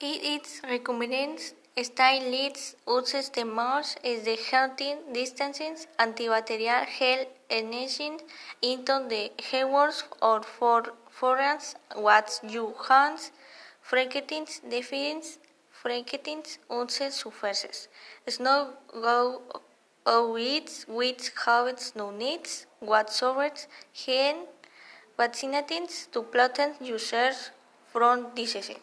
It is recommended style leads uses the most is the hunting distances antibacterial gel enhancing into the hairworms or for forearms what you hands frequenting defines frequenting uses surfaces. Snow go with which habits no needs whatsoever hand vaccinating to protect users from disease.